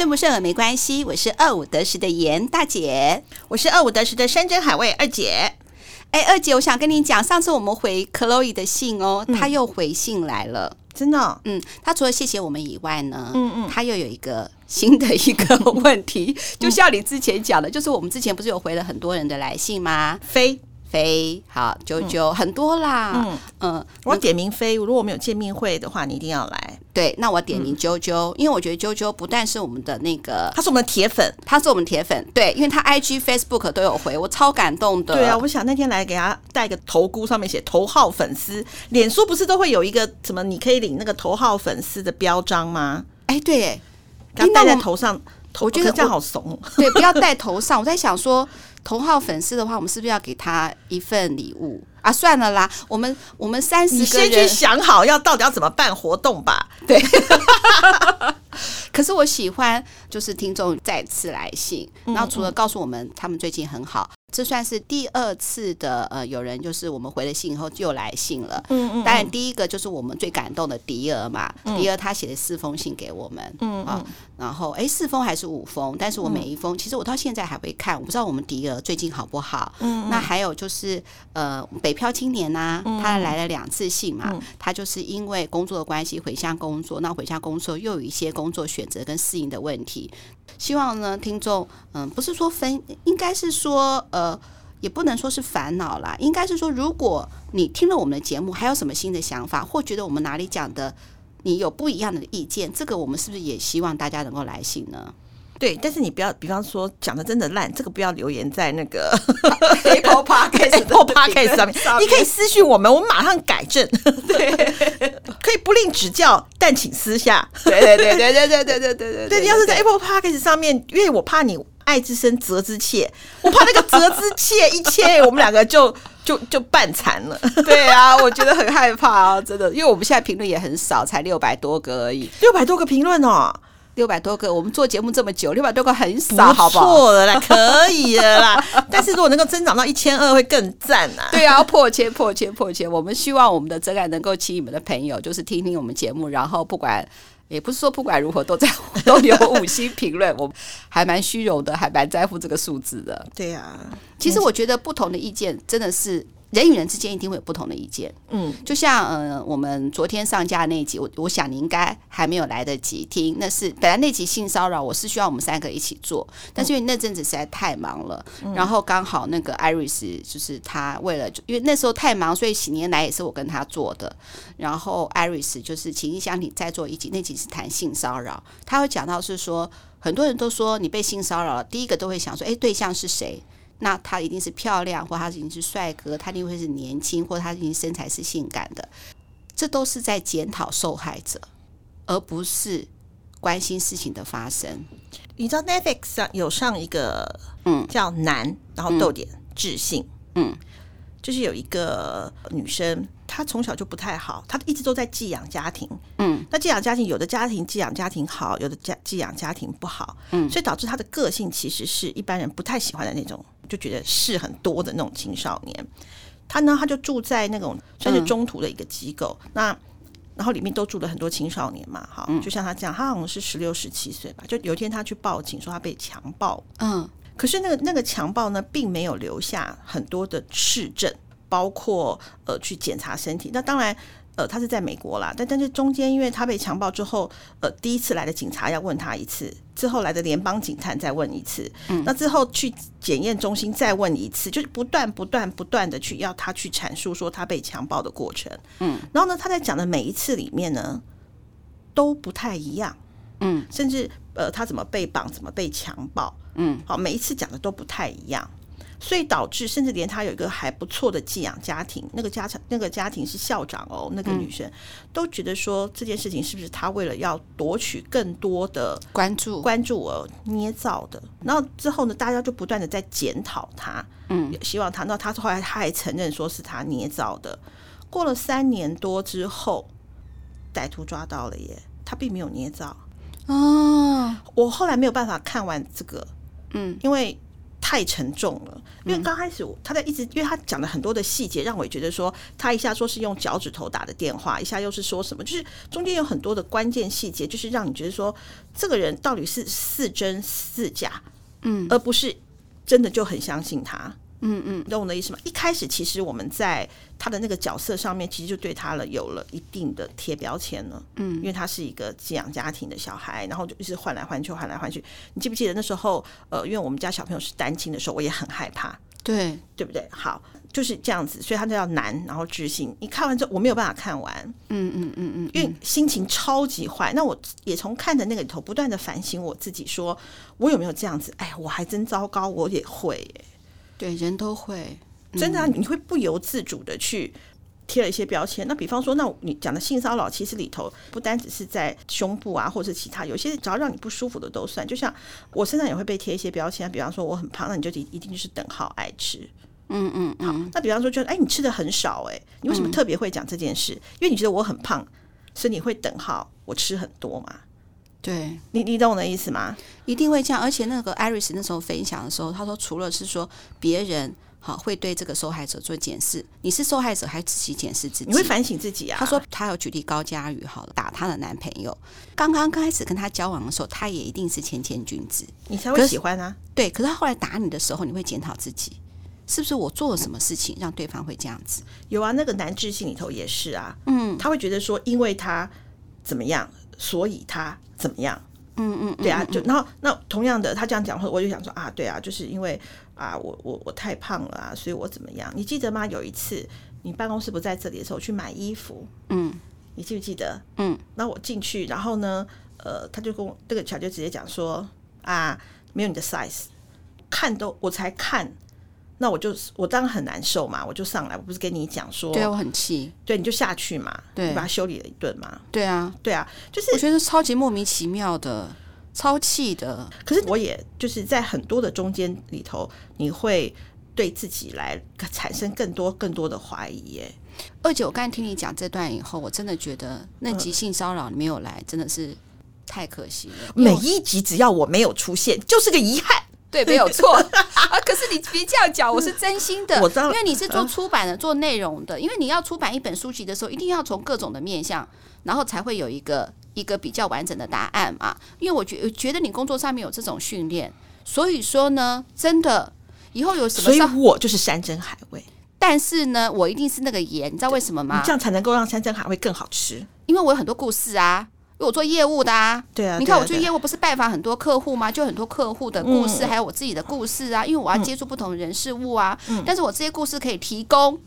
顺不顺耳没关系，我是二五得十的严大姐，我是二五得十的山珍海味二姐。哎，二姐，我想跟你讲，上次我们回 Chloe 的信哦，他、嗯、又回信来了，真的、哦，嗯，他除了谢谢我们以外呢，嗯嗯，他又有一个新的一个问题，就像你之前讲的，就是我们之前不是有回了很多人的来信吗？飞。飞好，啾啾、嗯、很多啦，嗯嗯，我点名飞，如果我们有见面会的话，你一定要来。对，那我点名啾啾，嗯、因为我觉得啾啾不但是我们的那个，他是我们的铁粉，他是我们铁粉，对，因为他 IG、Facebook 都有回，我超感动的。对啊，我想那天来给他带个头箍，上面写头号粉丝，脸书不是都会有一个什么，你可以领那个头号粉丝的标章吗？哎，对，哎，给他戴在头上。我觉得这样好怂，对，不要戴头上。我在想说，头号粉丝的话，我们是不是要给他一份礼物啊？算了啦，我们我们三十个人，你先去想好要到底要怎么办活动吧。对，可是我喜欢就是听众再次来信，然后除了告诉我们他们最近很好。这算是第二次的呃，有人就是我们回了信以后又来信了。嗯嗯。当然，第一个就是我们最感动的迪尔嘛，嗯、迪尔他写了四封信给我们。嗯啊，然后哎，四封还是五封？但是我每一封，嗯、其实我到现在还会看。我不知道我们迪尔最近好不好。嗯。那还有就是呃，北漂青年呐、啊，他来了两次信嘛。嗯、他就是因为工作的关系回乡工作，那回乡工作又有一些工作选择跟适应的问题。希望呢，听众，嗯，不是说分，应该是说，呃，也不能说是烦恼啦，应该是说，如果你听了我们的节目，还有什么新的想法，或觉得我们哪里讲的你有不一样的意见，这个我们是不是也希望大家能够来信呢？对，但是你不要，比方说讲的真的烂，这个不要留言在那个 Apple Podcast Apple Podcast 上面，你可以私信我们，我们马上改正。对，可以不吝指教，但请私下。对对对对对对对对对对。你要是在 Apple Podcast 上面，因为我怕你爱之深责之切，我怕那个责之切一切，我们两个就就就半残了。对啊，我觉得很害怕啊，真的，因为我们现在评论也很少，才六百多个而已，六百多个评论哦。六百多个，我们做节目这么久，六百多个很少，好不好？错了啦，可以了啦。但是如果能够增长到一千二，会更赞啊！对啊，破千、破千、破千。我们希望我们的真爱能够请你们的朋友，就是听听我们节目，然后不管，也不是说不管如何都在都有五星评论。我还蛮虚荣的，还蛮在乎这个数字的。对啊，其实我觉得不同的意见真的是。人与人之间一定会有不同的意见，嗯，就像呃，我们昨天上架那一集，我我想你应该还没有来得及听。那是本来那集性骚扰，我是需要我们三个一起做，但是因为那阵子实在太忙了，嗯、然后刚好那个 Iris 就是他为了，因为那时候太忙，所以喜年来也是我跟他做的。然后 Iris 就是情意相挺再做一集，那集是谈性骚扰，他会讲到是说，很多人都说你被性骚扰了，第一个都会想说，哎，对象是谁？那他一定是漂亮，或他已经是帅哥，他一定会是年轻，或他已经身材是性感的，这都是在检讨受害者，而不是关心事情的发生。你知道 Netflix 上有上一个，嗯，叫男，然后逗点智信，嗯，就是有一个女生。她从小就不太好，她一直都在寄养家庭。嗯，那寄养家庭有的家庭寄养家庭好，有的家寄养家庭不好。嗯，所以导致她的个性其实是一般人不太喜欢的那种，就觉得事很多的那种青少年。他呢，他就住在那种算是中途的一个机构。嗯、那然后里面都住了很多青少年嘛，哈，就像他这样，他好像是十六、十七岁吧。就有一天他去报警说他被强暴。嗯，可是那个那个强暴呢，并没有留下很多的市政。包括呃去检查身体，那当然呃他是在美国啦，但但是中间因为他被强暴之后，呃第一次来的警察要问他一次，之后来的联邦警探再问一次，嗯，那之后去检验中心再问一次，就是不断不断不断的去要他去阐述说他被强暴的过程，嗯，然后呢他在讲的每一次里面呢都不太一样，嗯，甚至呃他怎么被绑，怎么被强暴，嗯，好每一次讲的都不太一样。所以导致，甚至连他有一个还不错的寄养家庭，那个家长那个家庭是校长哦，那个女生、嗯、都觉得说这件事情是不是他为了要夺取更多的关注关注而捏造的？然后之后呢，大家就不断的在检讨他，嗯，希望他，那他后来他还承认说是他捏造的。过了三年多之后，歹徒抓到了耶，他并没有捏造哦。我后来没有办法看完这个，嗯，因为。太沉重了。因为刚开始他在一直，因为他讲了很多的细节，让我觉得说他一下说是用脚趾头打的电话，一下又是说什么，就是中间有很多的关键细节，就是让你觉得说这个人到底是似真似假，嗯，而不是真的就很相信他。嗯嗯，懂我的意思吗？一开始其实我们在他的那个角色上面，其实就对他了有了一定的贴标签了。嗯，因为他是一个寄养家庭的小孩，然后就一直换来换去，换来换去。你记不记得那时候？呃，因为我们家小朋友是单亲的时候，我也很害怕。对，对不对？好，就是这样子，所以他就要难，然后置信。你看完之后，我没有办法看完。嗯嗯嗯嗯，因为心情超级坏。那我也从看的那个里头，不断的反省我自己，说我有没有这样子？哎，我还真糟糕，我也会耶。对，人都会，真的啊，你会不由自主的去贴了一些标签。那比方说，那你讲的性骚扰，其实里头不单只是在胸部啊，或者其他，有些只要让你不舒服的都算。就像我身上也会被贴一些标签，比方说我很胖，那你就一一定就是等号爱吃。嗯嗯，好。那比方说，就哎，你吃的很少，哎，你为什么特别会讲这件事？因为你觉得我很胖，所以你会等号我吃很多嘛？对你，你懂我的意思吗？一定会这样。而且那个艾瑞斯那时候分享的时候，他说，除了是说别人好会对这个受害者做检视，你是受害者还自己检视自己，你会反省自己啊。他说他有举例高佳宇，好了，打她的男朋友，刚刚刚开始跟他交往的时候，他也一定是谦谦君子，你才会喜欢啊。对，可是他后来打你的时候，你会检讨自己，是不是我做了什么事情让对方会这样子？有啊，那个男智性里头也是啊，嗯，他会觉得说，因为他怎么样，所以他怎么样。嗯嗯，对啊，就然后那同样的，他这样讲话，我就想说啊，对啊，就是因为啊，我我我太胖了啊，所以我怎么样？你记得吗？有一次你办公室不在这里的时候，去买衣服，嗯，你记不记得？嗯，那我进去，然后呢，呃，他就跟我这个乔就直接讲说啊，没有你的 size，看都我才看。那我就我当然很难受嘛，我就上来，我不是跟你讲说，对我很气，对，你就下去嘛，对，你把他修理了一顿嘛，对啊，对啊，就是我觉得超级莫名其妙的，超气的。可是我也就是在很多的中间里头，你会对自己来产生更多更多的怀疑耶。二姐，我刚才听你讲这段以后，我真的觉得那集性骚扰你没有来，真的是太可惜了。每一集只要我没有出现，就是个遗憾。对，没有错啊！可是你别这样讲，我是真心的，因为你是做出版的，做内容的。因为你要出版一本书籍的时候，一定要从各种的面向，然后才会有一个一个比较完整的答案嘛。因为我觉觉得你工作上面有这种训练，所以说呢，真的以后有什么，所以我就是山珍海味。但是呢，我一定是那个盐，你知道为什么吗？这样才能够让山珍海味更好吃，因为我有很多故事啊。因为我做业务的啊，对啊，你看我做业务不是拜访很多客户吗？就很多客户的故事，还有我自己的故事啊。因为我要接触不同人事物啊，但是我这些故事可以提供，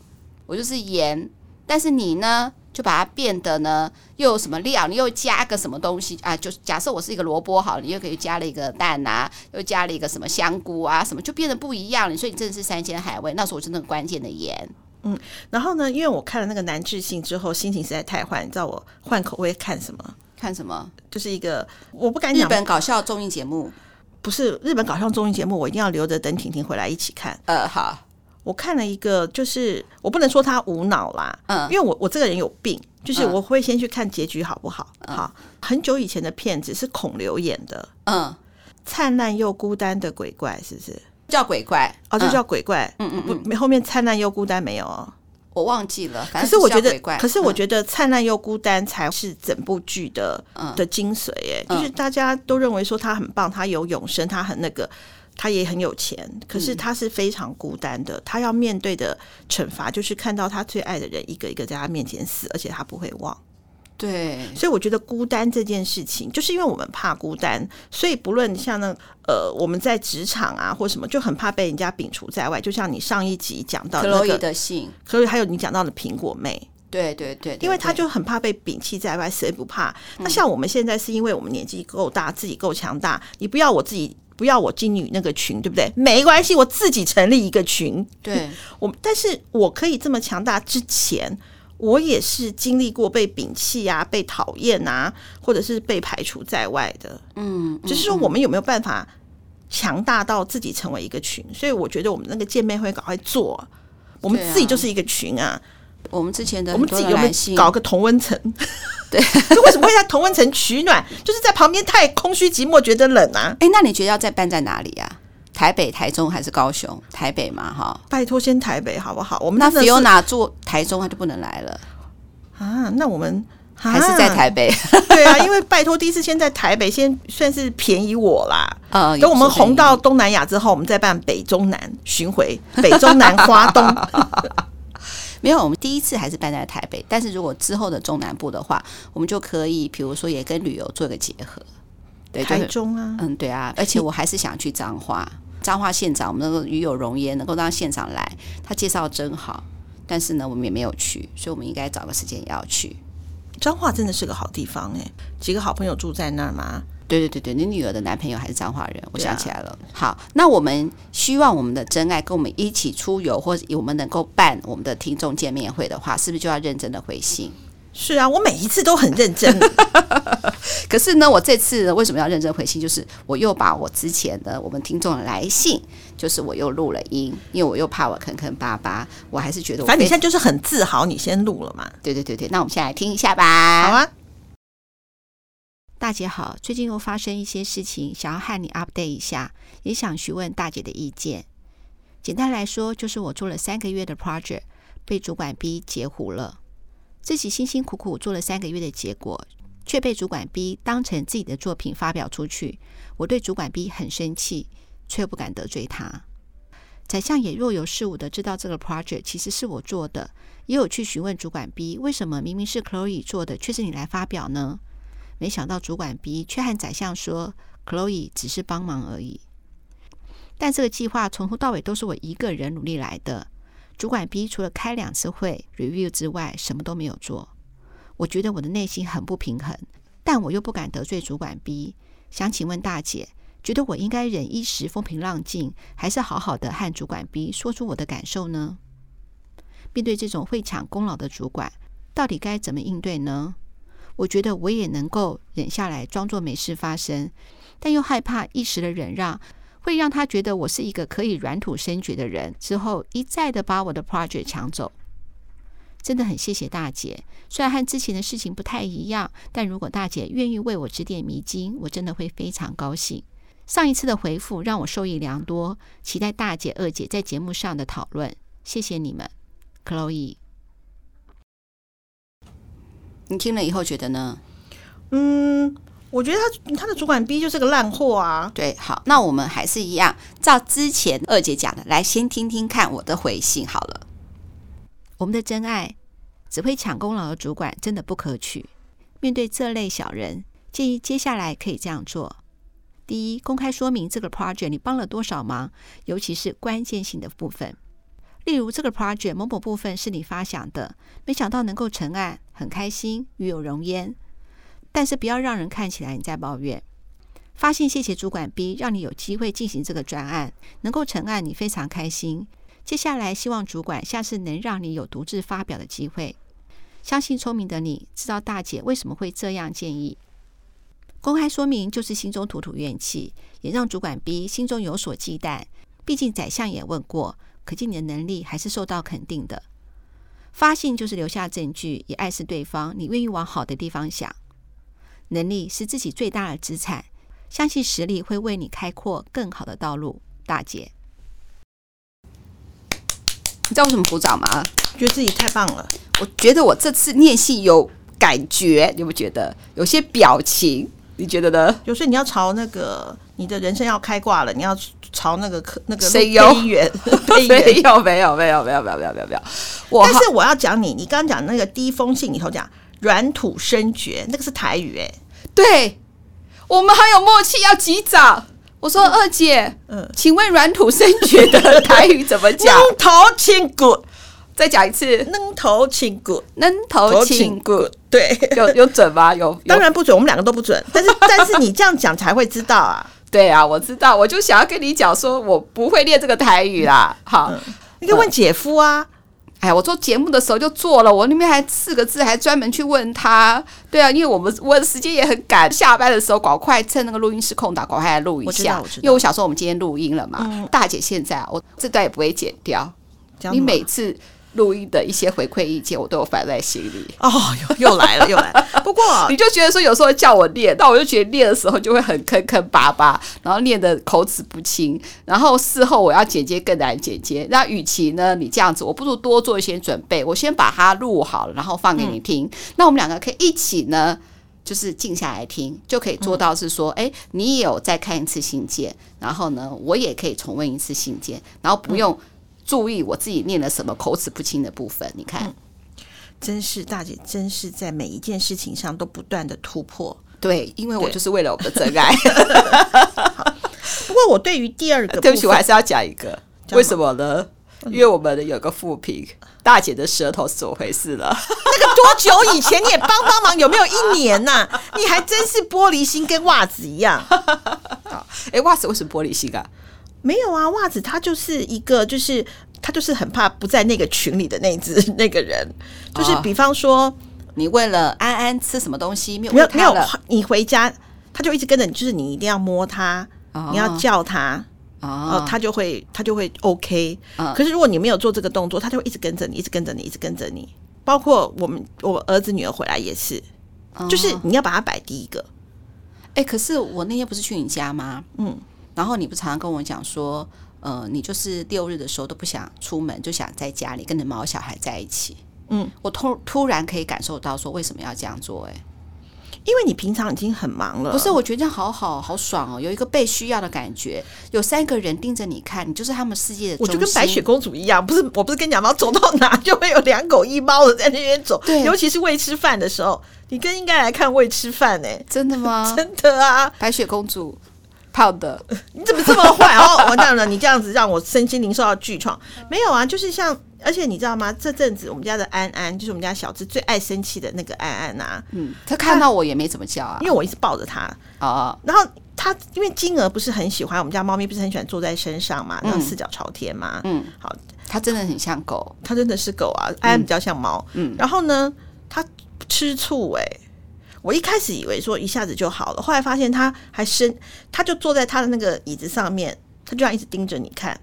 我就是盐。但是你呢，就把它变得呢，又有什么料？你又加个什么东西啊？就假设我是一个萝卜好了，你又可以加了一个蛋啊，又加了一个什么香菇啊，什么就变得不一样了。所以你真的是山鲜海味，那时候我是那个关键的盐。嗯，然后呢，因为我看了那个男智性之后，心情实在太坏，你知道我换口味看什么？看什么？就是一个我不敢讲日本搞笑综艺节目，不是日本搞笑综艺节目，我一定要留着等婷婷回来一起看。呃，好，我看了一个，就是我不能说他无脑啦，嗯，因为我我这个人有病，就是我会先去看结局好不好？嗯、好，很久以前的片子是孔刘演的，嗯，灿烂又孤单的鬼怪是不是叫鬼怪？哦，就叫鬼怪，嗯嗯，不，后面灿烂又孤单没有哦。我忘记了，可是我觉得，可是我觉得《灿烂又孤单》才是整部剧的、嗯、的精髓。哎，就是大家都认为说他很棒，他有永生，他很那个，他也很有钱，可是他是非常孤单的。他要面对的惩罚就是看到他最爱的人一个一个在他面前死，而且他不会忘。对，所以我觉得孤单这件事情，就是因为我们怕孤单，所以不论像那呃，我们在职场啊或什么，就很怕被人家摒除在外。就像你上一集讲到的那个的信，所以还有你讲到的苹果妹，对对对，因为他就很怕被摒弃在外，谁不怕？那像我们现在是因为我们年纪够大，自己够强大，你不要我自己，不要我进女那个群，对不对？没关系，我自己成立一个群。对 我，但是我可以这么强大之前。我也是经历过被摒弃啊，被讨厌啊，或者是被排除在外的。嗯，只是说我们有没有办法强大到自己成为一个群？所以我觉得我们那个见面会赶快做，我们自己就是一个群啊。我们之前的我们自己有没有搞个同温层？对，就 为什么会在同温层取暖？就是在旁边太空虚寂寞，觉得冷啊。哎，那你觉得要再办在哪里啊？台北、台中还是高雄？台北嘛，哈。拜托，先台北好不好？我们那 Fiona 住台中，他就不能来了啊？那我们还是在台北？对啊，因为拜托，第一次先在台北，先算是便宜我啦。呃，等我们红到东南亚之后，我们再办北中南巡回，北中南花东。没有，我们第一次还是办在台北，但是如果之后的中南部的话，我们就可以，比如说也跟旅游做个结合。对，台中啊，嗯，对啊，而且我还是想去彰化，彰化县长，我们那个与有荣焉，能够让县长来，他介绍真好。但是呢，我们也没有去，所以我们应该找个时间也要去。彰化真的是个好地方哎，几个好朋友住在那儿吗？对对对对，你女儿的男朋友还是彰化人，我想起来了。啊、好，那我们希望我们的真爱跟我们一起出游，或者我们能够办我们的听众见面会的话，是不是就要认真的回信？是啊，我每一次都很认真。可是呢，我这次为什么要认真回信？就是我又把我之前的我们听众的来信，就是我又录了音，因为我又怕我坑坑巴巴，我还是觉得我，反正你现在就是很自豪，你先录了嘛。对对对对，那我们先来听一下吧。好啊。大姐好，最近又发生一些事情，想要和你 update 一下，也想询问大姐的意见。简单来说，就是我做了三个月的 project，被主管 B 截胡了。自己辛辛苦苦做了三个月的结果，却被主管 B 当成自己的作品发表出去。我对主管 B 很生气，却不敢得罪他。宰相也若有似无的知道这个 project 其实是我做的，也有去询问主管 B，为什么明明是 Chloe 做的，却是你来发表呢？没想到主管 B 却和宰相说：“Chloe 只是帮忙而已。”但这个计划从头到尾都是我一个人努力来的。主管 B 除了开两次会 review 之外，什么都没有做。我觉得我的内心很不平衡，但我又不敢得罪主管 B。想请问大姐，觉得我应该忍一时风平浪静，还是好好的和主管 B 说出我的感受呢？面对这种会抢功劳的主管，到底该怎么应对呢？我觉得我也能够忍下来，装作没事发生，但又害怕一时的忍让会让他觉得我是一个可以软土深掘的人，之后一再的把我的 project 抢走。真的很谢谢大姐，虽然和之前的事情不太一样，但如果大姐愿意为我指点迷津，我真的会非常高兴。上一次的回复让我受益良多，期待大姐、二姐在节目上的讨论。谢谢你们，Chloe。你听了以后觉得呢？嗯，我觉得他他的主管 B 就是个烂货啊。对，好，那我们还是一样，照之前二姐讲的，来先听听看我的回信好了。我们的真爱只会抢功劳的主管真的不可取。面对这类小人，建议接下来可以这样做：第一，公开说明这个 project 你帮了多少忙，尤其是关键性的部分。例如，这个 project 某某部分是你发想的，没想到能够成案，很开心，与有荣焉。但是不要让人看起来你在抱怨。发信谢谢主管 B，让你有机会进行这个专案，能够成案，你非常开心。接下来希望主管下次能让你有独自发表的机会。相信聪明的你知道大姐为什么会这样建议。公开说明就是心中吐吐怨气，也让主管 B 心中有所忌惮。毕竟宰相也问过。可见你的能力还是受到肯定的。发信就是留下证据，也暗示对方你愿意往好的地方想。能力是自己最大的资产，相信实力会为你开阔更好的道路。大姐，你知道为什么鼓掌吗？觉得自己太棒了。我觉得我这次念戏有感觉，你有没有觉得有些表情？你觉得呢？有时候你要朝那个你的人生要开挂了，你要。朝那个可那个没有没有没有没有没有没有没有没有。但是我要讲你，你刚刚讲那个第一封信里头讲软土生绝，那个是台语哎。对，我们很有默契，要及早。我说二姐，嗯，请问软土生绝的台语怎么讲？愣头青骨，再讲一次。愣头青骨，愣头青骨，对，有有准吗？有，当然不准，我们两个都不准。但是 但是你这样讲才会知道啊。对啊，我知道，我就想要跟你讲，说我不会练这个台语啦。好，嗯、你可以问姐夫啊。嗯、哎，我做节目的时候就做了，我那边还四个字，还专门去问他。对啊，因为我们我的时间也很赶，下班的时候赶快趁那个录音室空档，赶快来录一下。因为我想说，我们今天录音了嘛。嗯、大姐，现在我这段也不会剪掉。你每次录音的一些回馈意见，我都有放在心里。哦，又又来了，又来了。不过 你就觉得说，有时候叫我练，但我就觉得练的时候就会很坑坑巴巴，然后练的口齿不清，然后事后我要剪接更难剪接。那与其呢，你这样子，我不如多做一些准备，我先把它录好了，然后放给你听。嗯、那我们两个可以一起呢，就是静下来听，就可以做到是说，哎、嗯，你也有再看一次信件，然后呢，我也可以重温一次信件，然后不用、嗯。注意我自己念了什么口齿不清的部分，你看，嗯、真是大姐，真是在每一件事情上都不断的突破。对，因为我就是为了我的真爱。不过我对于第二个，对不起，我还是要讲一个，为什么呢？因为我们有个副评，大姐的舌头是怎么回事了？那个多久以前你也帮帮忙？有没有一年呐、啊？你还真是玻璃心，跟袜子一样。哎，袜子为什么玻璃心啊？没有啊，袜子他就是一个，就是他就是很怕不在那个群里的那只 那个人，就是比方说、哦、你为了安安吃什么东西没有没有没有，你回家他就一直跟着你，就是你一定要摸他，哦、你要叫他，哦，他就会他就会 OK、哦。可是如果你没有做这个动作，他就会一直跟着你，一直跟着你，一直跟着你。包括我们我儿子女儿回来也是，哦、就是你要把它摆第一个。哎、欸，可是我那天不是去你家吗？嗯。然后你不常常跟我讲说，呃，你就是六日的时候都不想出门，就想在家里跟着毛小孩在一起。嗯，我突突然可以感受到说，为什么要这样做？哎，因为你平常已经很忙了。不是，我觉得这样好好好爽哦，有一个被需要的感觉，有三个人盯着你看，你就是他们世界的。我就跟白雪公主一样，不是，我不是跟你讲吗？走到哪就会有两狗一猫的在那边走。对，尤其是喂吃饭的时候，你更应该来看喂吃饭呢。真的吗？真的啊，白雪公主。好的，你怎么这么坏哦？完蛋了，你这样子让我身心灵受到巨创。没有啊，就是像，而且你知道吗？这阵子我们家的安安，就是我们家小智最爱生气的那个安安啊。嗯，他看到我也没怎么叫啊，因为我一直抱着他。哦。然后他因为金额不是很喜欢我们家猫咪，不是很喜欢坐在身上嘛，然后四脚朝天嘛。嗯。好，他真的很像狗，他真的是狗啊。安安比较像猫。嗯。然后呢，他吃醋哎、欸。我一开始以为说一下子就好了，后来发现他还伸，他就坐在他的那个椅子上面，他就这样一直盯着你看，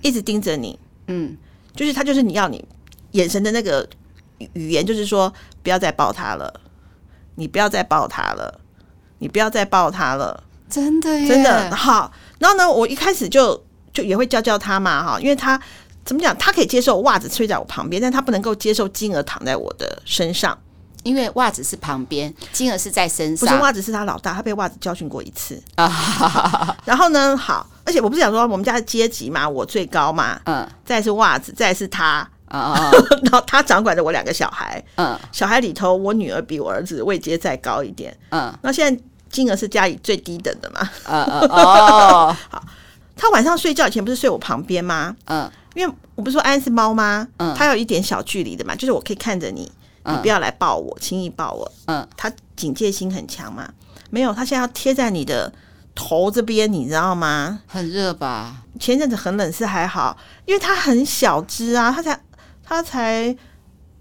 一直盯着你，嗯，就是他就是你要你眼神的那个语言，就是说不要再抱他了，你不要再抱他了，你不要再抱他了，真的耶，真的好。然后呢，我一开始就就也会教教他嘛，哈，因为他怎么讲，他可以接受袜子睡在我旁边，但他不能够接受金儿躺在我的身上。因为袜子是旁边，金额是在身上。不是袜子是他老大，他被袜子教训过一次啊。然后呢，好，而且我不是想说我们家的阶级嘛，我最高嘛，嗯，再是袜子，再是他，啊，然后他掌管着我两个小孩，嗯，小孩里头我女儿比我儿子位阶再高一点，嗯，那现在金额是家里最低等的嘛，嗯嗯哦，好，他晚上睡觉以前不是睡我旁边吗？嗯，因为我不是说安是猫吗？嗯，他有一点小距离的嘛，就是我可以看着你。你不要来抱我，轻易抱我。嗯，他警戒心很强嘛？没有，他现在要贴在你的头这边，你知道吗？很热吧？前阵子很冷是还好，因为他很小只啊，他才他才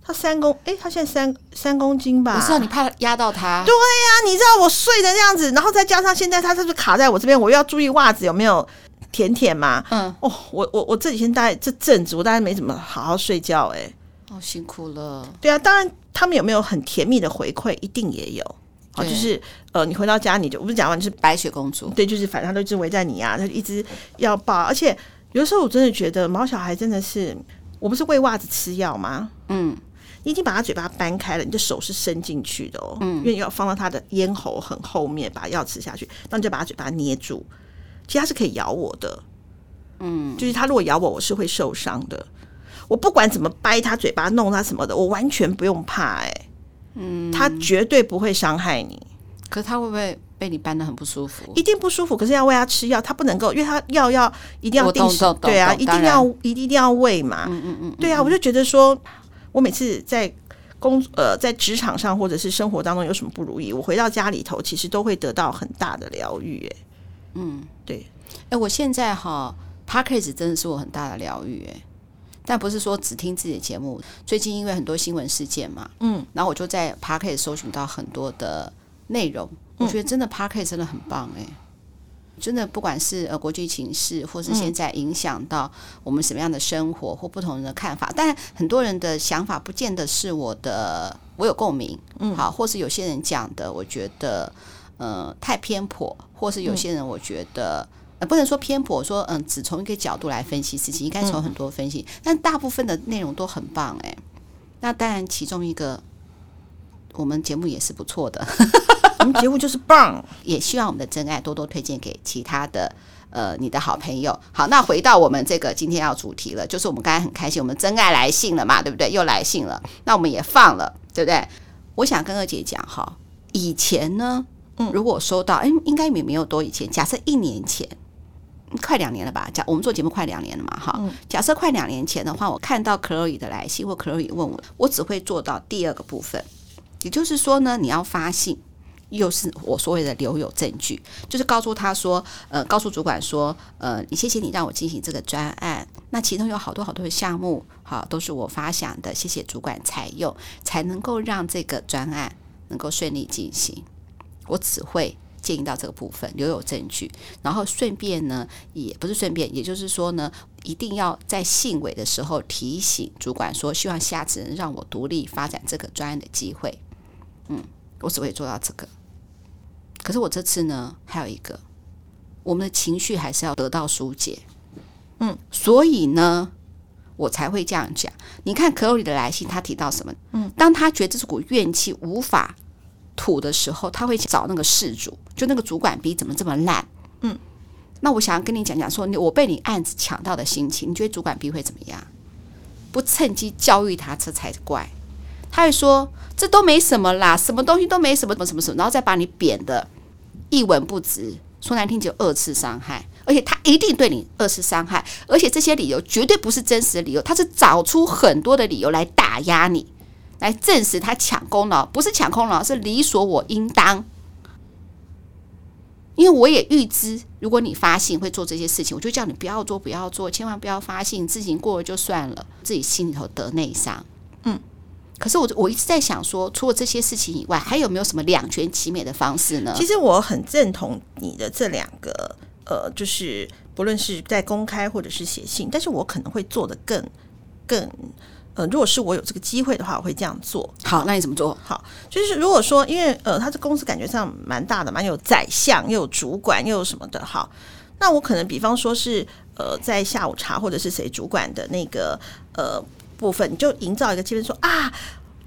他三公，哎，他现在三三公斤吧？我知道你怕压到他。对呀、啊，你知道我睡的那样子，然后再加上现在他是不是卡在我这边？我又要注意袜子有没有舔舔嘛？嗯，哦，我我我这几天大概这阵子我大概没怎么好好睡觉、欸，哎。哦，辛苦了。对啊，当然，他们有没有很甜蜜的回馈，一定也有。哦，就是呃，你回到家，你就我不是讲完就是白雪公主，对，就是反正他都一直围在你啊，他就一直要抱。而且有的时候我真的觉得毛小孩真的是，我不是喂袜子吃药吗？嗯，你已经把他嘴巴掰开了，你的手是伸进去的哦，嗯，因为要放到他的咽喉很后面把药吃下去，那你就把他嘴巴捏住。其实他是可以咬我的，嗯，就是他如果咬我，我是会受伤的。我不管怎么掰他嘴巴、弄他什么的，我完全不用怕哎、欸，嗯，他绝对不会伤害你。可是他会不会被你掰的很不舒服？一定不舒服。可是要喂他吃药，他不能够，因为他药要一定要定时，对啊，一定要一定一定要喂嘛。嗯嗯嗯，对啊，我就觉得说，我每次在工呃在职场上或者是生活当中有什么不如意，我回到家里头，其实都会得到很大的疗愈。哎，嗯，对。哎，我现在哈，Parkes 真的是我很大的疗愈。哎。但不是说只听自己的节目。最近因为很多新闻事件嘛，嗯，然后我就在 p a r k e t 搜寻到很多的内容。我觉得真的 p a r k e t 真的很棒哎、欸。真的不管是呃国际情势，或是现在影响到我们什么样的生活，或不同人的看法，但很多人的想法不见得是我的，我有共鸣，嗯，好，或是有些人讲的，我觉得呃太偏颇，或是有些人我觉得。呃，不能说偏颇，说嗯，只从一个角度来分析事情，应该从很多分析，嗯、但大部分的内容都很棒哎。那当然，其中一个我们节目也是不错的，我们节目就是棒，也希望我们的真爱多多推荐给其他的呃你的好朋友。好，那回到我们这个今天要主题了，就是我们刚才很开心，我们真爱来信了嘛，对不对？又来信了，那我们也放了，对不对？我想跟二姐讲哈，以前呢，嗯，如果收到，哎，应该也没有多以前，假设一年前。快两年了吧？假我们做节目快两年了嘛，哈。假设快两年前的话，我看到 Chloe 的来信或 Chloe 问我，我只会做到第二个部分，也就是说呢，你要发信，又是我所谓的留有证据，就是告诉他说，呃，告诉主管说，呃，你谢谢你让我进行这个专案，那其中有好多好多的项目，哈，都是我发想的，谢谢主管采用，才能够让这个专案能够顺利进行。我只会。建议到这个部分留有证据，然后顺便呢，也不是顺便，也就是说呢，一定要在信尾的时候提醒主管说，希望下次能让我独立发展这个专案的机会。嗯，我只会做到这个。可是我这次呢，还有一个，我们的情绪还是要得到疏解。嗯，所以呢，我才会这样讲。你看克洛里的来信，他提到什么？嗯，当他觉得这股怨气无法。吐的时候，他会找那个事主，就那个主管逼怎么这么烂？嗯，那我想要跟你讲讲说，你我被你案子抢到的心情，你觉得主管逼会怎么样？不趁机教育他，这才怪。他会说这都没什么啦，什么东西都没什么，什么什么什么，然后再把你贬得一文不值，说难听就二次伤害，而且他一定对你二次伤害，而且这些理由绝对不是真实的理由，他是找出很多的理由来打压你。来证实他抢功劳，不是抢功劳，是理所我应当。因为我也预知，如果你发信会做这些事情，我就叫你不要做，不要做，千万不要发信，事情过了就算了，自己心里头得内伤。嗯，可是我我一直在想说，除了这些事情以外，还有没有什么两全其美的方式呢？其实我很认同你的这两个，呃，就是不论是在公开或者是写信，但是我可能会做得更更。呃，如果是我有这个机会的话，我会这样做。好，那你怎么做？好，就是如果说，因为呃，他这公司感觉上蛮大的，蛮有宰相，又有主管，又有什么的。好，那我可能比方说是呃，在下午茶或者是谁主管的那个呃部分，你就营造一个气氛，说啊。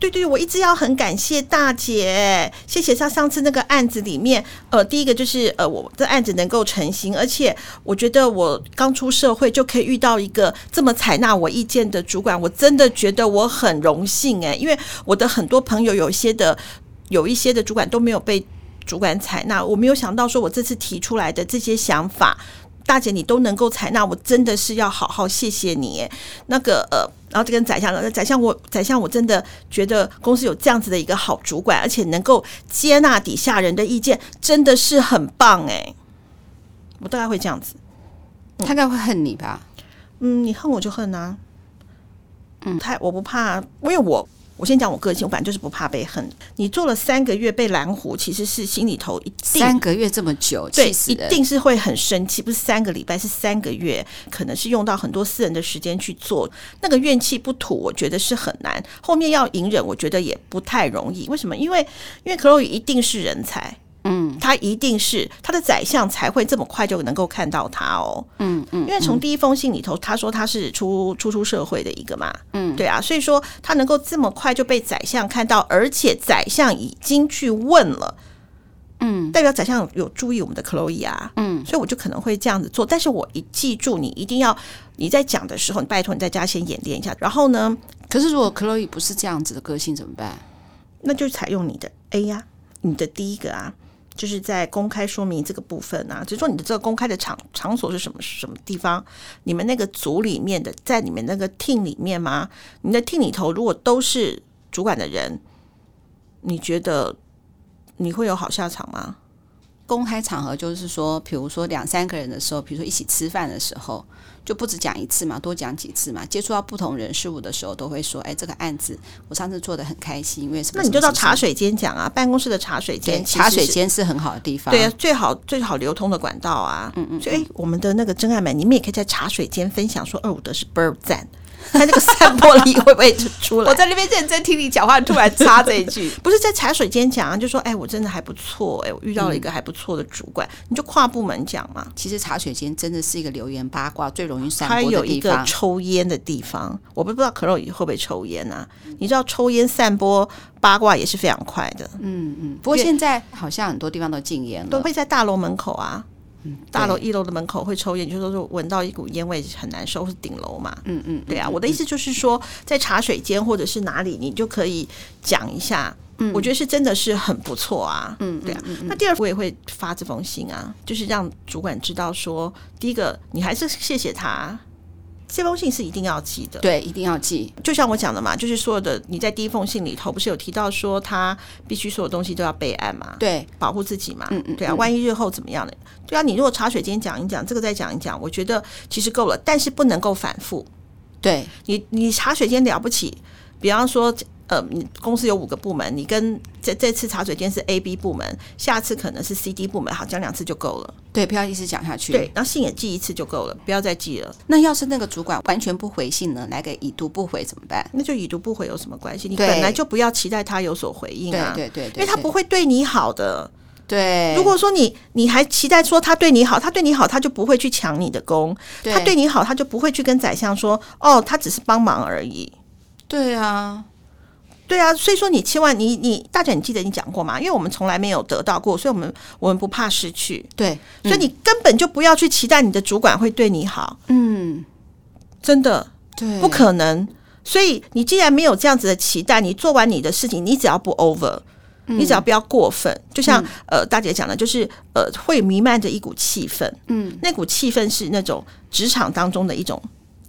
对对，我一直要很感谢大姐，谢谢她上次那个案子里面，呃，第一个就是呃，我的案子能够成型，而且我觉得我刚出社会就可以遇到一个这么采纳我意见的主管，我真的觉得我很荣幸诶，因为我的很多朋友有一些的有一些的主管都没有被主管采纳，我没有想到说我这次提出来的这些想法。大姐，你都能够采纳，我真的是要好好谢谢你。那个呃，然后就跟宰相了，宰相我宰相我真的觉得公司有这样子的一个好主管，而且能够接纳底下人的意见，真的是很棒哎。我大概会这样子，他应该会恨你吧？嗯，你恨我就恨啊。嗯，太我不怕，因为我。我先讲我个性，我反正就是不怕被恨。你做了三个月被拦胡，其实是心里头一定三个月这么久，对，一定是会很生气。不是三个礼拜，是三个月，可能是用到很多私人的时间去做。那个怨气不吐，我觉得是很难。后面要隐忍，我觉得也不太容易。为什么？因为因为 Chloe 一定是人才。嗯，他一定是他的宰相才会这么快就能够看到他哦。嗯嗯，因为从第一封信里头，他说他是出出出社会的一个嘛。嗯，对啊，所以说他能够这么快就被宰相看到，而且宰相已经去问了。嗯，代表宰相有注意我们的 Chloe 啊。嗯，所以我就可能会这样子做。但是我一记住，你一定要你在讲的时候，你拜托你在家先演练一下。然后呢，可是如果 Chloe 不是这样子的个性怎么办？那就采用你的 A 呀，你的第一个啊。就是在公开说明这个部分啊，就说你的这个公开的场场所是什么什么地方？你们那个组里面的，在你们那个 team 里面吗？你的 team 里头如果都是主管的人，你觉得你会有好下场吗？公开场合，就是说，比如说两三个人的时候，比如说一起吃饭的时候，就不止讲一次嘛，多讲几次嘛。接触到不同人事物的时候，都会说：“哎，这个案子我上次做的很开心，因为什么？”那你就到茶水间讲啊，办公室的茶水间，茶水间是很好的地方，对啊，最好最好流通的管道啊。嗯嗯，所以我们的那个真爱们，你们也可以在茶水间分享说二五得是倍儿赞。他那个散播力会不会出来？我在那边认真听你讲话，突然插这一句，不是在茶水间讲啊，就说哎，我真的还不错，哎，我遇到了一个还不错的主管，嗯、你就跨部门讲嘛。其实茶水间真的是一个流言八卦最容易散播的地方。它有一个抽烟的地方，我不知道可乐会不会抽烟啊？你知道抽烟散播八卦也是非常快的。嗯嗯。不过现在好像很多地方都禁烟了，都会在大楼门口啊。大楼一楼的门口会抽烟，就是说闻到一股烟味很难受，是顶楼嘛？嗯嗯，对啊。我的意思就是说，在茶水间或者是哪里，你就可以讲一下。嗯，我觉得是真的是很不错啊。嗯，对啊。那第二，我也会发这封信啊，就是让主管知道说，第一个，你还是谢谢他。这封信是一定要寄的，对，一定要寄。就像我讲的嘛，就是所有的你在第一封信里头不是有提到说他必须所有东西都要备案嘛，对，保护自己嘛，嗯嗯，对啊，万一日后怎么样呢？对啊，你如果茶水间讲一讲，这个再讲一讲，我觉得其实够了，但是不能够反复。对你，你茶水间了不起，比方说。呃，你公司有五个部门，你跟这这次茶水间是 A、B 部门，下次可能是 C、D 部门，好，讲两次就够了。对，不要一直讲下去。对，然后信也寄一次就够了，不要再寄了。那要是那个主管完全不回信呢？来个已读不回怎么办？那就已读不回有什么关系？你本来就不要期待他有所回应啊。对对对，对，因为他不会对你好的。对，如果说你你还期待说他对你好，他对你好，他就不会去抢你的功。他对你好，他就不会去跟宰相说哦，他只是帮忙而已。对啊。对啊，所以说你千万你你大家你记得你讲过吗？因为我们从来没有得到过，所以我们我们不怕失去。对，所以你根本就不要去期待你的主管会对你好。嗯，真的，对，不可能。所以你既然没有这样子的期待，你做完你的事情，你只要不 over，你只要不要过分，就像呃大姐讲的，就是呃会弥漫着一股气氛。嗯，那股气氛是那种职场当中的一种。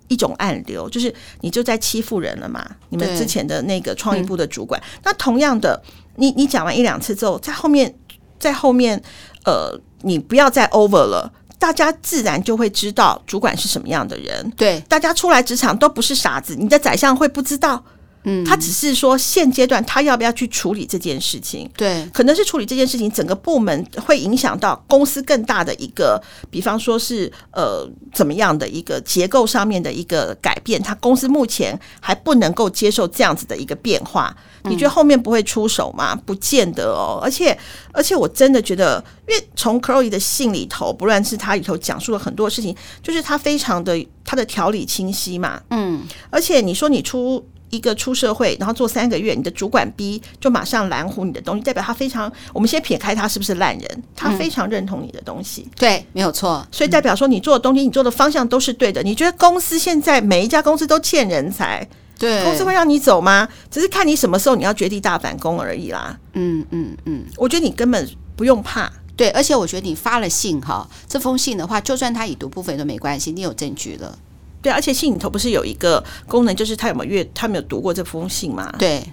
一种暗流，就是你就在欺负人了嘛？你们之前的那个创意部的主管，嗯、那同样的，你你讲完一两次之后，在后面，在后面，呃，你不要再 over 了，大家自然就会知道主管是什么样的人。对，大家出来职场都不是傻子，你的宰相会不知道。嗯，他只是说现阶段他要不要去处理这件事情？对，可能是处理这件事情，整个部门会影响到公司更大的一个，比方说是呃怎么样的一个结构上面的一个改变，他公司目前还不能够接受这样子的一个变化。你觉得后面不会出手吗？不见得哦。而且而且我真的觉得，因为从 Chloe 的信里头，不论是他里头讲述了很多事情，就是他非常的他的条理清晰嘛。嗯，而且你说你出。一个出社会，然后做三个月，你的主管逼就马上拦胡你的东西，代表他非常。我们先撇开他是不是烂人，他非常认同你的东西。嗯、对，没有错。所以代表说你做的东西，你做的方向都是对的。你觉得公司现在每一家公司都欠人才，对，公司会让你走吗？只是看你什么时候你要绝地大反攻而已啦。嗯嗯嗯，我觉得你根本不用怕。对，而且我觉得你发了信哈，这封信的话，就算他已读不回都没关系，你有证据了。对，而且信里头不是有一个功能，就是他有没有阅，他没有读过这封信吗？对，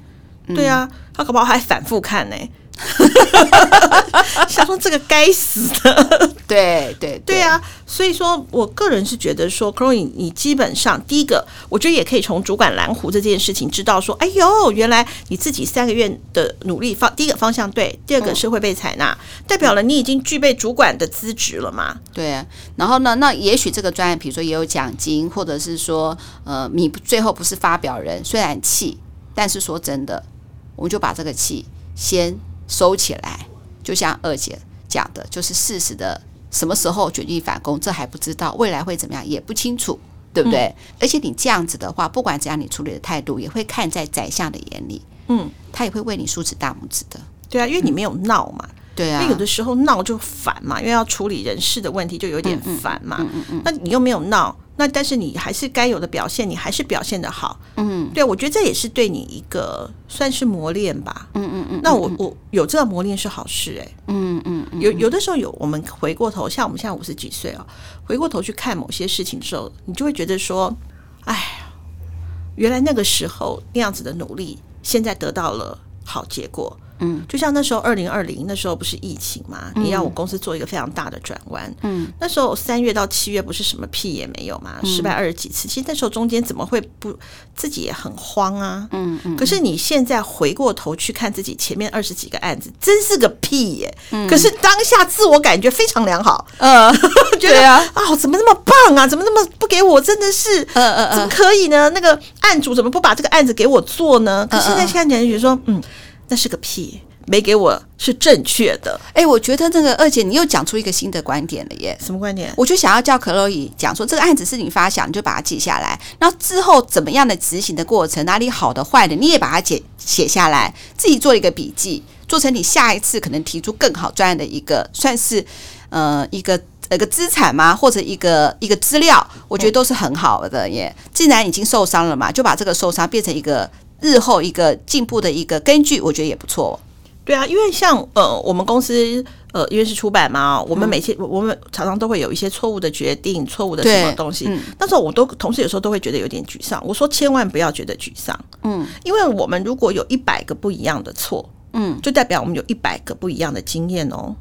对啊，他搞不好还反复看呢。想说这个该死的，对对对啊！所以说我个人是觉得说，Chloe，你基本上第一个，我觉得也可以从主管蓝湖这件事情知道说，哎呦，原来你自己三个月的努力方，第一个方向对，第二个是会被采纳，代表了你已经具备主管的资质了嘛？对啊。然后呢，那也许这个专业，比如说也有奖金，或者是说，呃，你最后不是发表人，虽然气，但是说真的，我们就把这个气先。收起来，就像二姐讲的，就是事实的什么时候决定反攻，这还不知道，未来会怎么样也不清楚，对不对？嗯、而且你这样子的话，不管怎样，你处理的态度也会看在宰相的眼里，嗯，他也会为你竖起大拇指的。对啊，因为你没有闹嘛，对啊，因为有的时候闹就烦嘛，因为要处理人事的问题就有点烦嘛，嗯嗯，嗯，嗯，那你又没有闹。那但是你还是该有的表现，你还是表现的好，嗯，对，我觉得这也是对你一个算是磨练吧，嗯嗯嗯。那我我有这个磨练是好事哎、欸，嗯嗯，有有的时候有我们回过头，像我们现在五十几岁哦，回过头去看某些事情的时候，你就会觉得说，哎，原来那个时候那样子的努力，现在得到了好结果，嗯，就像那时候二零二零那时候不是疫情嘛，你要我公司做一个非常大的转弯。嗯，那时候三月到七月不是什么屁也没有嘛，失败二十几次。其实那时候中间怎么会不自己也很慌啊？嗯嗯。可是你现在回过头去看自己前面二十几个案子，真是个屁耶！可是当下自我感觉非常良好。嗯 觉得啊，哦，怎么那么棒啊？怎么那么不给我？真的是，嗯嗯嗯，怎么可以呢？那个案主怎么不把这个案子给我做呢？可是现在现在觉得说，嗯。那是个屁，没给我是正确的。哎，我觉得那个二姐你又讲出一个新的观点了耶！什么观点？我就想要叫克洛伊讲说，这个案子是你发想，你就把它记下来。然后之后怎么样的执行的过程，哪里好的坏的，你也把它写写下来，自己做一个笔记，做成你下一次可能提出更好专案的一个，算是呃一个一个资产吗？或者一个一个资料？我觉得都是很好的耶。既然已经受伤了嘛，就把这个受伤变成一个。日后一个进步的一个根据，我觉得也不错。对啊，因为像呃，我们公司呃，因为是出版嘛，我们每天、嗯、我们常常都会有一些错误的决定，错误的什么东西。嗯、那时候我都同事有时候都会觉得有点沮丧。我说千万不要觉得沮丧，嗯，因为我们如果有一百个不一样的错，嗯，就代表我们有一百个不一样的经验哦。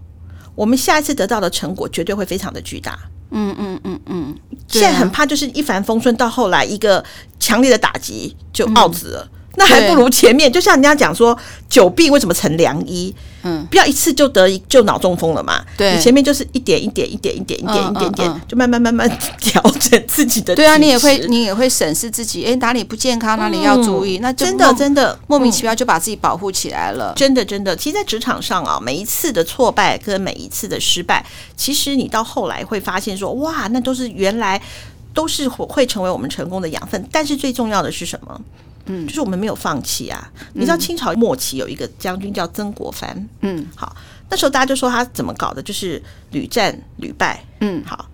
我们下一次得到的成果绝对会非常的巨大。嗯嗯嗯嗯，现在很怕就是一帆风顺，到后来一个强烈的打击就 out 了。嗯那还不如前面，就像人家讲说，久病为什么成良医？嗯，不要一次就得就脑中风了嘛。对，你前面就是一点一点一点一点一点一点点，就慢慢慢慢 调整自己的。对啊，你也会你也会审视自己，哎，哪里不健康，哪里要注意。那真的真的莫名其妙就把自己保护起来了。真的真的，其实，在职场上啊，每一次的挫败跟每一次的失败，其实你到后来会发现说，哇，那都是原来都是会成为我们成功的养分。但是最重要的是什么？嗯，就是我们没有放弃啊！你知道清朝末期有一个将军叫曾国藩，嗯，好，那时候大家就说他怎么搞的，就是屡战屡败，嗯，好，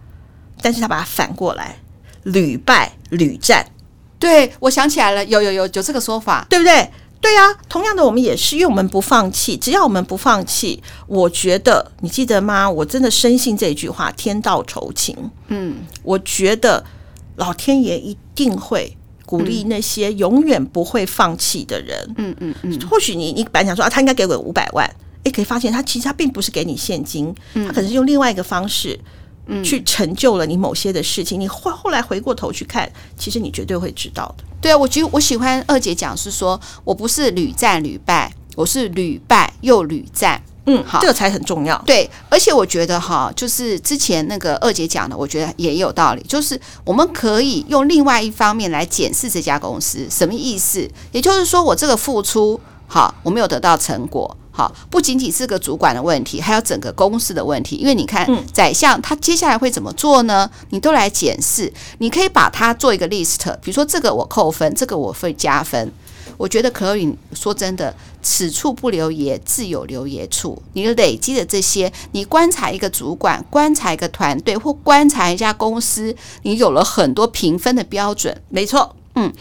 但是他把它反过来，屡败屡战。对，我想起来了，有有有有这个说法，对不对？对啊，同样的，我们也是，因为我们不放弃，只要我们不放弃，我觉得你记得吗？我真的深信这句话，天道酬勤。嗯，我觉得老天爷一定会。鼓励那些永远不会放弃的人。嗯嗯嗯。或许你你本来想说啊，他应该给我五百万，诶，可以发现他其实他并不是给你现金，他可能是用另外一个方式，去成就了你某些的事情。你后后来回过头去看，其实你绝对会知道的。对啊，我觉得我喜欢二姐讲是说，我不是屡战屡败，我是屡败又屡战。嗯，好，这个才很重要。对，而且我觉得哈，就是之前那个二姐讲的，我觉得也有道理。就是我们可以用另外一方面来检视这家公司什么意思。也就是说，我这个付出好，我没有得到成果，好，不仅仅是个主管的问题，还有整个公司的问题。因为你看，宰相他接下来会怎么做呢？你都来检视，你可以把它做一个 list，比如说这个我扣分，这个我会加分。我觉得可以说真的，此处不留爷，自有留爷处。你累积的这些，你观察一个主管，观察一个团队，或观察一家公司，你有了很多评分的标准。没错，嗯，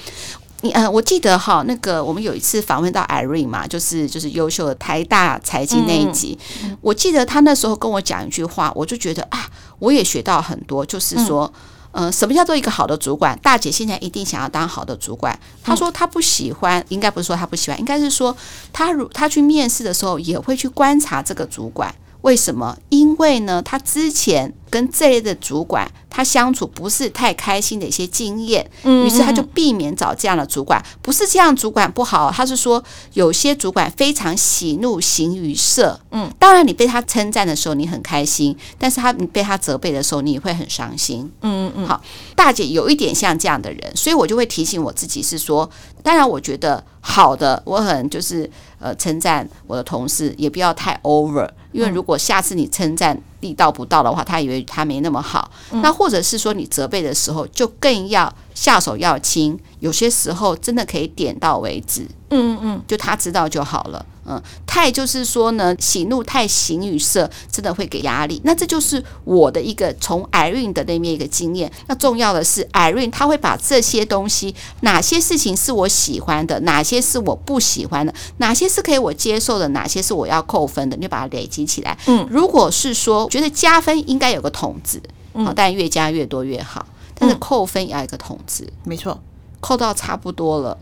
你嗯，我记得哈，那个我们有一次访问到 Irene 嘛，就是就是优秀的台大财经那一集，嗯、我记得他那时候跟我讲一句话，我就觉得啊，我也学到很多，就是说。呃，什么叫做一个好的主管？大姐现在一定想要当好的主管。她说她不喜欢，应该不是说她不喜欢，应该是说她如她去面试的时候也会去观察这个主管。为什么？因为呢，他之前跟这类的主管他相处不是太开心的一些经验，于是他就避免找这样的主管。不是这样主管不好，他是说有些主管非常喜怒形于色。嗯，当然你被他称赞的时候你很开心，但是他你被他责备的时候你也会很伤心。嗯嗯嗯。好，大姐有一点像这样的人，所以我就会提醒我自己是说，当然我觉得好的，我很就是呃称赞我的同事，也不要太 over。因为如果下次你称赞力道不到的话，他以为他没那么好。那或者是说你责备的时候，就更要下手要轻。有些时候真的可以点到为止。嗯嗯嗯，就他知道就好了。嗯，太就是说呢，喜怒太形于色，真的会给压力。那这就是我的一个从 Irene 的那边一个经验。那重要的是 Irene 他会把这些东西，哪些事情是我喜欢的，哪些是我不喜欢的，哪些是可以我接受的，哪些是我要扣分的，你就把它累积起来。嗯，如果是说觉得加分应该有个统值，嗯，但越加越多越好。但是扣分也要一个统值，没错，扣到差不多了。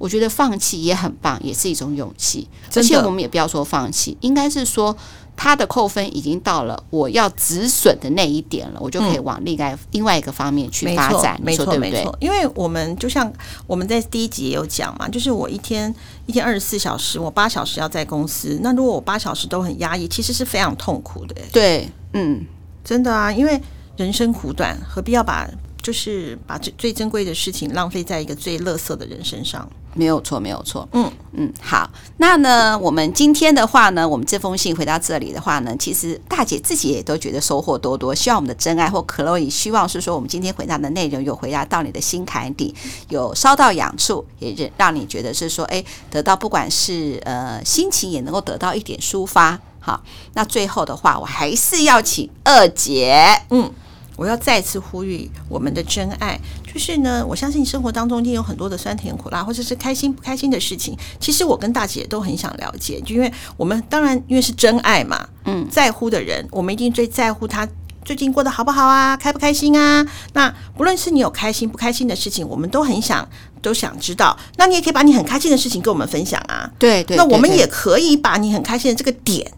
我觉得放弃也很棒，也是一种勇气。而且我们也不要说放弃，应该是说他的扣分已经到了我要止损的那一点了，我就可以往另外另外一个方面去发展。没错，对不对？没错。因为我们就像我们在第一集也有讲嘛，就是我一天一天二十四小时，我八小时要在公司。那如果我八小时都很压抑，其实是非常痛苦的。对，嗯，真的啊，因为人生苦短，何必要把就是把最最珍贵的事情浪费在一个最垃圾的人身上？没有错，没有错。嗯嗯，好，那呢，我们今天的话呢，我们这封信回到这里的话呢，其实大姐自己也都觉得收获多多。希望我们的真爱或 Chloe，希望是说我们今天回答的内容有回答到你的心坎底，有烧到痒处，也让你觉得是说，哎，得到不管是呃心情也能够得到一点抒发。好，那最后的话，我还是要请二姐，嗯。我要再次呼吁我们的真爱，就是呢，我相信生活当中一定有很多的酸甜苦辣，或者是开心不开心的事情。其实我跟大姐都很想了解，就因为我们当然因为是真爱嘛，嗯，在乎的人，我们一定最在乎他最近过得好不好啊，开不开心啊。那不论是你有开心不开心的事情，我们都很想都想知道。那你也可以把你很开心的事情跟我们分享啊。对对，那我们也可以把你很开心的这个点。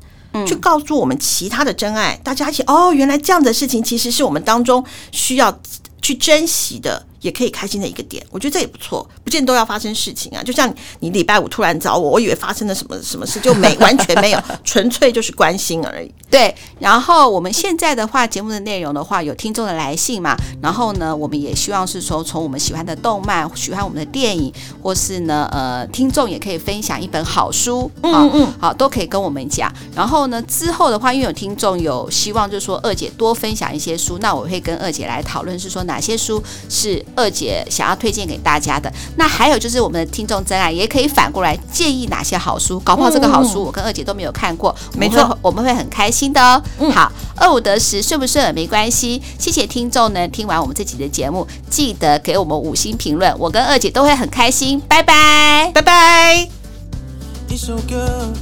去告诉我们其他的真爱，大家一起哦，原来这样的事情其实是我们当中需要去珍惜的。也可以开心的一个点，我觉得这也不错，不见得都要发生事情啊。就像你礼拜五突然找我，我以为发生了什么什么事，就没完全没有，纯粹就是关心而已。对，然后我们现在的话，节目的内容的话，有听众的来信嘛，然后呢，我们也希望是说，从我们喜欢的动漫、喜欢我们的电影，或是呢，呃，听众也可以分享一本好书，嗯嗯，好，都可以跟我们讲。然后呢，之后的话，因为有听众有希望，就是说二姐多分享一些书，那我会跟二姐来讨论，是说哪些书是。二姐想要推荐给大家的，那还有就是我们的听众真爱也可以反过来建议哪些好书，搞不好这个好书我跟二姐都没有看过，没错，我们会很开心的哦。嗯，好，二五得十顺不顺耳没关系，谢谢听众呢，听完我们这集的节目，记得给我们五星评论，我跟二姐都会很开心，拜拜，拜拜。一首歌，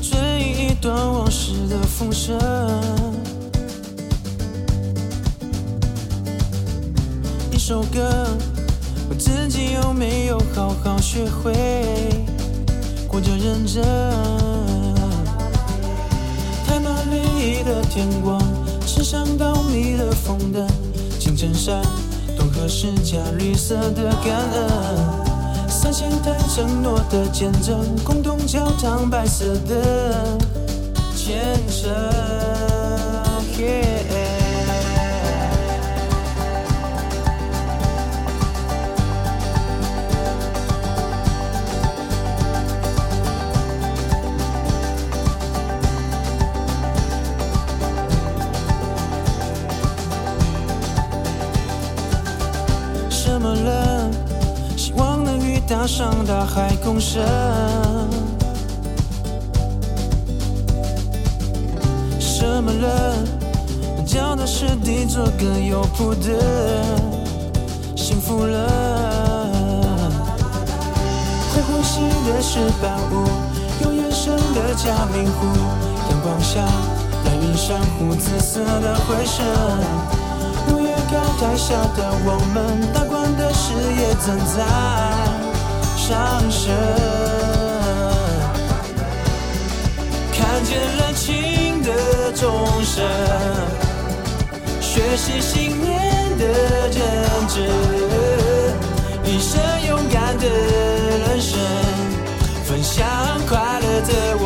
追忆一段往事的风声。首歌，我自己有没有好好学会过着认真？台湾美丽的天光，池上倒湄的风灯，青城山，东河是加绿色的感恩，三千台承诺的见证，共同教堂白色的虔诚。大上大海共生，什么了脚踏实地做个有谱的幸福了？会呼吸的石板屋，有原声的嘉明湖，阳光下来云珊瑚紫色的回声，六月高台下的我们，大观的视野正在。上升，看见了情的钟声，学习信念的真挚，一生勇敢的人生，分享快乐的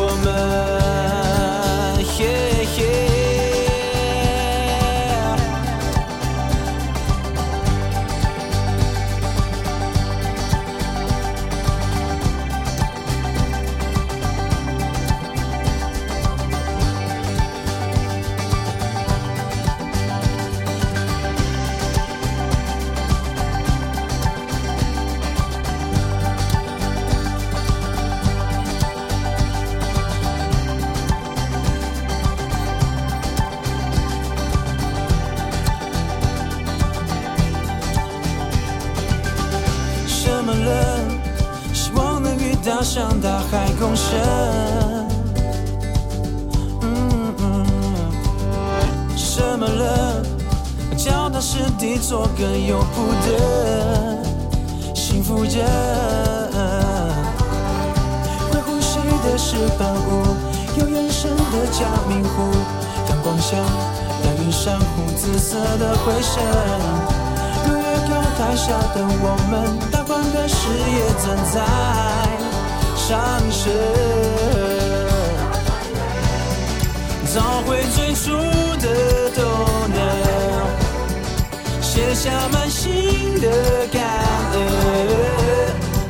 是保护，有人生的假名湖，阳光下白云珊瑚，紫色的回声。隔月高台下的我们，大观的视野正在上升，找回最初的动能，写下满心的感恩，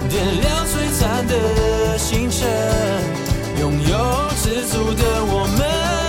点亮璀璨的星辰，拥有知足的我们。